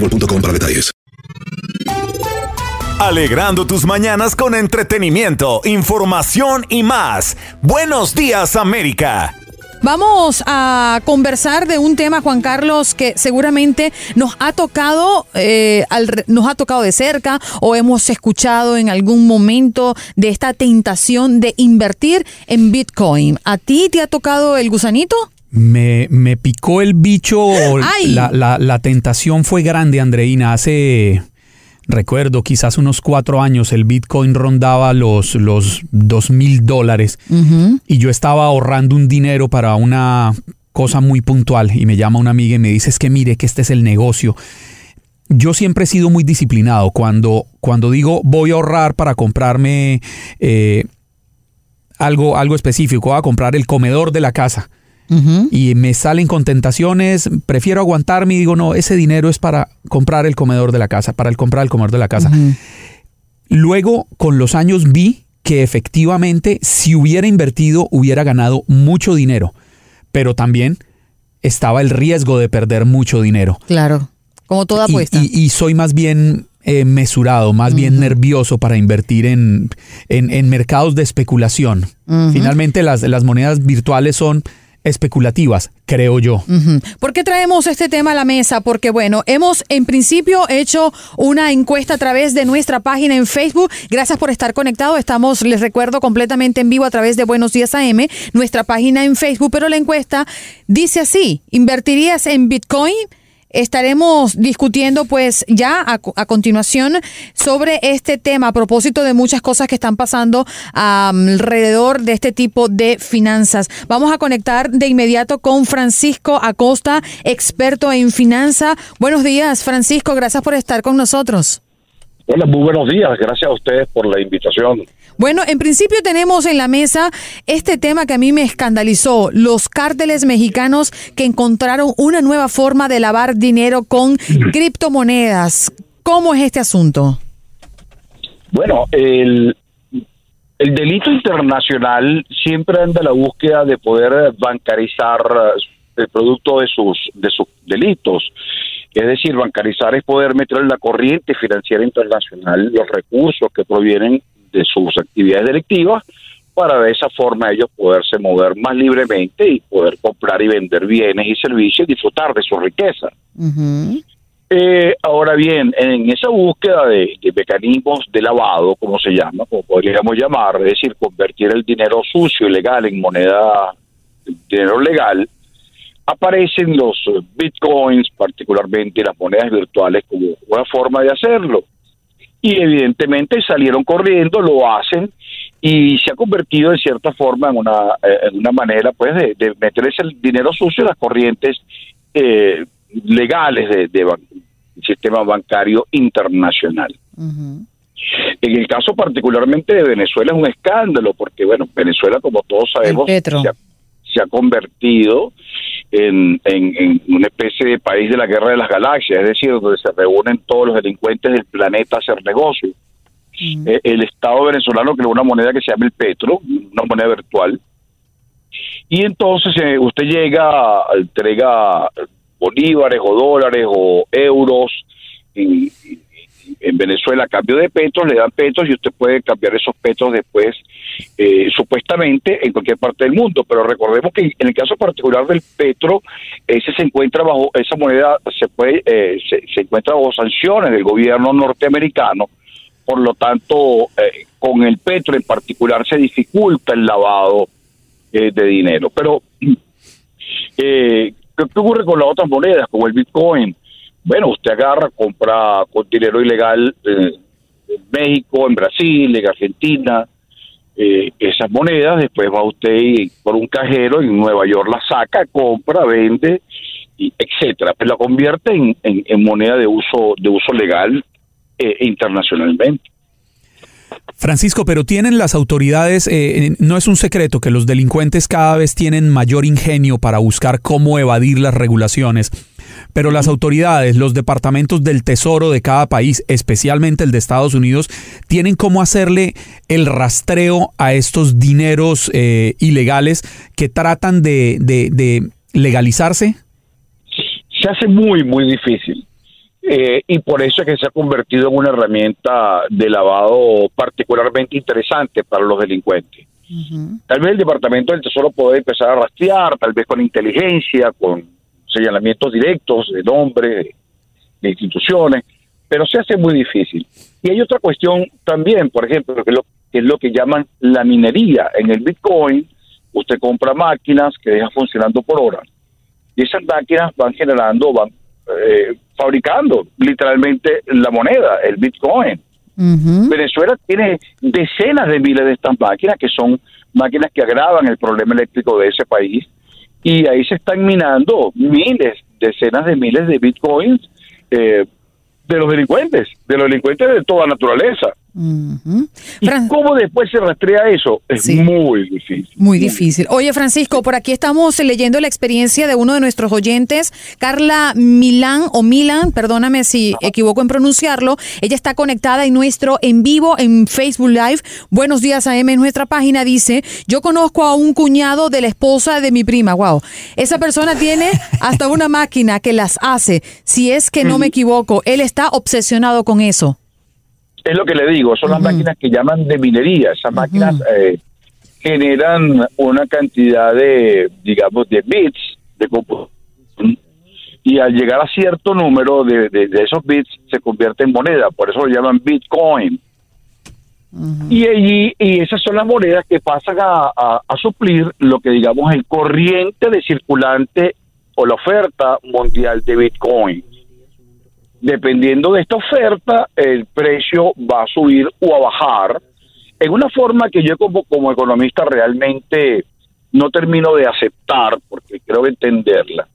boostmobile.com para detalles. Alegrando tus mañanas con entretenimiento, información y más. Buenos días América. Vamos a conversar de un tema, Juan Carlos, que seguramente nos ha tocado, eh, al- nos ha tocado de cerca o hemos escuchado en algún momento de esta tentación de invertir en Bitcoin. ¿A ti te ha tocado el gusanito? Me, me picó el bicho. La, la- la tentación fue grande, Andreina. Hace, recuerdo, quizás unos cuatro años, el Bitcoin rondaba los, los dos mil dólares. Y yo estaba ahorrando un dinero para una cosa muy puntual. Y me llama una amiga y me dice, es que mire que este es el negocio. Yo siempre he sido muy disciplinado. Cuando, cuando digo voy a ahorrar para comprarme eh, algo, algo específico, voy a comprar el comedor de la casa y me salen con tentaciones, prefiero aguantarme y digo, no, ese dinero es para comprar el comedor de la casa, para el comprar el comedor de la casa. Luego, con los años vi que efectivamente, si hubiera invertido, hubiera ganado mucho dinero, pero también estaba el riesgo de perder mucho dinero. Claro, como toda apuesta. Y, y soy más bien eh, mesurado, más bien nervioso para invertir en, en- en mercados de especulación. Finalmente, las, las monedas virtuales son especulativas, creo yo. ¿Por qué traemos este tema a la mesa? Porque, bueno, hemos en principio hecho una encuesta a través de nuestra página en Facebook. Gracias por estar conectado. Estamos, les recuerdo, completamente en vivo a través de Buenos Días AM, nuestra página en Facebook. Pero la encuesta dice así: ¿invertirías en Bitcoin? Estaremos discutiendo pues ya a, co- a continuación sobre este tema a propósito de muchas cosas que están pasando alrededor de este tipo de finanzas. Vamos a conectar de inmediato con Francisco Acosta, experto en finanza. Buenos días, Francisco, gracias por estar con nosotros. Hola, muy buenos días. Gracias a ustedes por la invitación. Bueno, en principio tenemos en la mesa este tema que a mí me escandalizó, los cárteles mexicanos que encontraron una nueva forma de lavar dinero con criptomonedas. ¿Cómo es este asunto? Bueno, el, el delito internacional siempre anda a la búsqueda de poder bancarizar el producto de sus, de sus delitos. Es decir, bancarizar es poder meter en la corriente financiera internacional los recursos que provienen de sus actividades delictivas para de esa forma ellos poderse mover más libremente y poder comprar y vender bienes y servicios y disfrutar de su riqueza. Eh, ahora bien, en esa búsqueda de, de mecanismos de lavado, como se llama, como podríamos llamar, es decir, convertir el dinero sucio y legal en moneda, dinero legal, aparecen los eh, bitcoins, particularmente las monedas virtuales, como una forma de hacerlo. Y evidentemente salieron corriendo, lo hacen y se ha convertido de cierta forma en una, eh, en una manera pues de, de meterse el dinero sucio en las corrientes eh, legales del de, sistema bancario internacional. En el caso particularmente de Venezuela es un escándalo, porque bueno, Venezuela como todos sabemos se ha, se ha, convertido en, en, una especie de país de la guerra de las galaxias, es decir, donde se reúnen todos los delincuentes del planeta a hacer negocio. Eh, el Estado venezolano creó una moneda que se llama el Petro, una moneda virtual, y entonces eh, usted llega, entrega bolívares o dólares o euros en, en Venezuela a cambio de petros, le dan petros y usted puede cambiar esos petros después eh, supuestamente en cualquier parte del mundo. Pero recordemos que en el caso particular del petro, ese se encuentra bajo, esa moneda se puede, eh, se, encuentra bajo sanciones del gobierno norteamericano. Por lo tanto, eh, con el petro en particular se dificulta el lavado de dinero. Pero, ¿qué ocurre con las otras monedas, como el Bitcoin? Bueno, usted agarra, compra con dinero ilegal eh, en México, en Brasil, en Argentina, eh, esas monedas, después va usted por un cajero en Nueva York, la saca, compra, vende, y etcétera, pues la convierte en, moneda de uso, de uso legal eh, internacionalmente. Francisco, pero tienen las autoridades, no es un secreto que los delincuentes cada vez tienen mayor ingenio para buscar cómo evadir las regulaciones. Pero las autoridades, los departamentos del Tesoro de cada país, especialmente el de Estados Unidos, tienen cómo hacerle el rastreo a estos dineros eh, ilegales que tratan de, de, legalizarse. Se hace muy, muy difícil. Eh, y por eso es que se ha convertido en una herramienta de lavado particularmente interesante para los delincuentes. Tal vez el Departamento del Tesoro puede empezar a rastrear, tal vez con inteligencia, con señalamientos directos de nombres, de instituciones, pero se hace muy difícil. Y hay otra cuestión también, por ejemplo, que es lo que, es lo que llaman la minería. En el Bitcoin, usted compra máquinas que dejan funcionando por horas. Y esas máquinas van generando, van eh, fabricando literalmente la moneda, el Bitcoin. Venezuela tiene decenas de miles de estas máquinas que son máquinas que agravan el problema eléctrico de ese país y ahí se están minando miles, decenas de miles de bitcoins eh, de los delincuentes, de los delincuentes de toda naturaleza. ¿Y cómo después se rastrea eso? Es muy difícil. Muy difícil. Oye, Francisco, por aquí estamos leyendo la experiencia de uno de nuestros oyentes, Carla Milán o Milan, perdóname si equivoco en pronunciarlo. Ella está conectada en nuestro en vivo en Facebook Live. Buenos días AM en nuestra página. Dice, yo conozco a un cuñado de la esposa de mi prima. Wow. Esa persona tiene hasta una máquina que las hace. Si es que no me equivoco, él está obsesionado con eso es lo que le digo, son las máquinas que llaman de minería. Esas máquinas eh, generan una cantidad de, digamos, de bits de y al llegar a cierto número de, esos bits se convierte en moneda, por eso lo llaman Bitcoin. Y allí, y esas son las monedas que pasan a, a suplir lo que digamos el corriente de circulante o la oferta mundial de Bitcoin dependiendo de esta oferta, el precio va a subir o a bajar en una forma que yo como, como economista realmente no termino de aceptar, porque creo entenderla.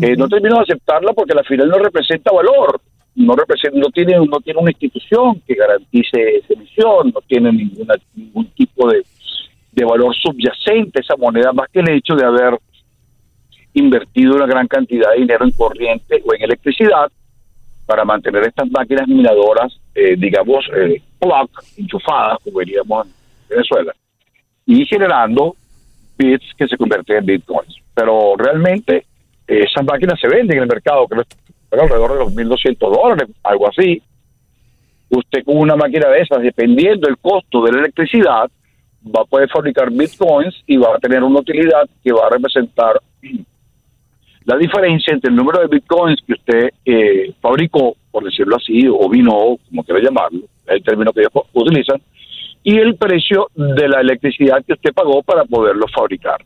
Eh, no termino de aceptarla porque al final no representa valor, no representa, no tiene, no tiene una institución que garantice esa emisión, no tiene ninguna, ningún tipo de, de valor subyacente esa moneda, más que el hecho de haber invertido una gran cantidad de dinero en corriente o en electricidad, para mantener estas máquinas minadoras, eh, digamos, eh, plug, enchufadas, como veríamos en Venezuela, y generando bits que se convierten en bitcoins. Pero realmente eh, esas máquinas se venden en el mercado, que alrededor de los 1.200 dólares, algo así. Usted con una máquina de esas, dependiendo del costo de la electricidad, va a poder fabricar bitcoins y va a tener una utilidad que va a representar la diferencia entre el número de bitcoins que usted eh, fabricó, por decirlo así, o vino, como quiera llamarlo, es el término que ellos utilizan, y el precio de la electricidad que usted pagó para poderlo fabricar.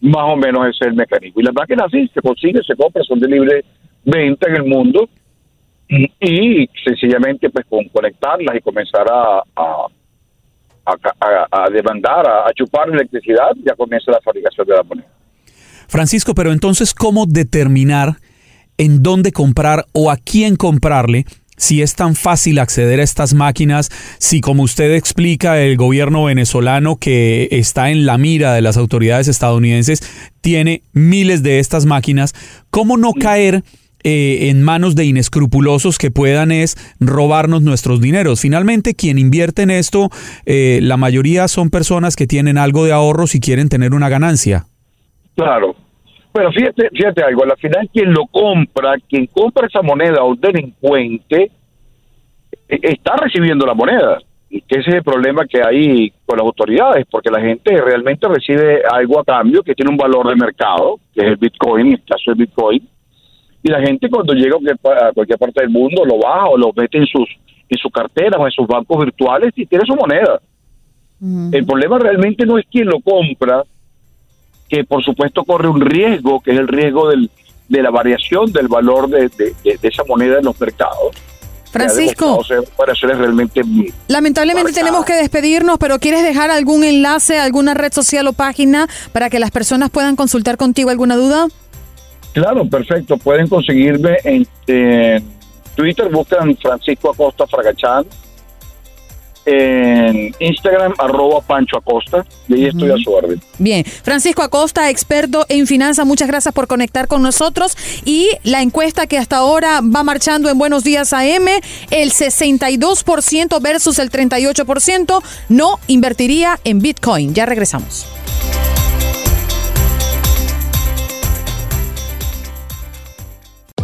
Más o menos ese es el mecanismo. Y las máquinas sí, se consiguen, se compran, son de libre venta en el mundo y sencillamente pues con conectarlas y comenzar a, a demandar, a, chupar electricidad, ya comienza la fabricación de la moneda. Francisco, pero entonces, ¿cómo determinar en dónde comprar o a quién comprarle si es tan fácil acceder a estas máquinas, si como usted explica el gobierno venezolano que está en la mira de las autoridades estadounidenses tiene miles de estas máquinas, ¿cómo no caer eh, en manos de inescrupulosos que puedan es robarnos nuestros dineros? Finalmente, quien invierte en esto, eh, la mayoría son personas que tienen algo de ahorros y quieren tener una ganancia. Claro, bueno, fíjate, fíjate algo, al final quien lo compra, quien compra esa moneda o delincuente, e, está recibiendo la moneda. Y que ese es el problema que hay con las autoridades, porque la gente realmente recibe algo a cambio que tiene un valor de mercado, que es el Bitcoin, en el caso del Bitcoin, y la gente cuando llega a cualquier parte del mundo lo baja o lo mete en sus en su cartera o en sus bancos virtuales y tiene su moneda. El problema realmente no es quien lo compra, que por supuesto corre un riesgo, que es el riesgo del, de la variación del valor de, esa moneda en los mercados. Francisco, realmente lamentablemente tenemos que despedirnos, pero ¿quieres dejar algún enlace, alguna red social o página para que las personas puedan consultar contigo alguna duda? Claro, perfecto. Pueden conseguirme en, en Twitter, buscan Francisco Acosta Fragachán en Instagram, arroba Pancho Acosta, y ahí estoy a su orden. Bien, Francisco Acosta, experto en finanzas, muchas gracias por conectar con nosotros. Y la encuesta que hasta ahora va marchando en Buenos Días AM, el 62% versus el 38% no invertiría en Bitcoin. Ya regresamos.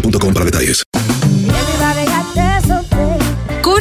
boostmobile para detalles.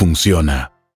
funciona.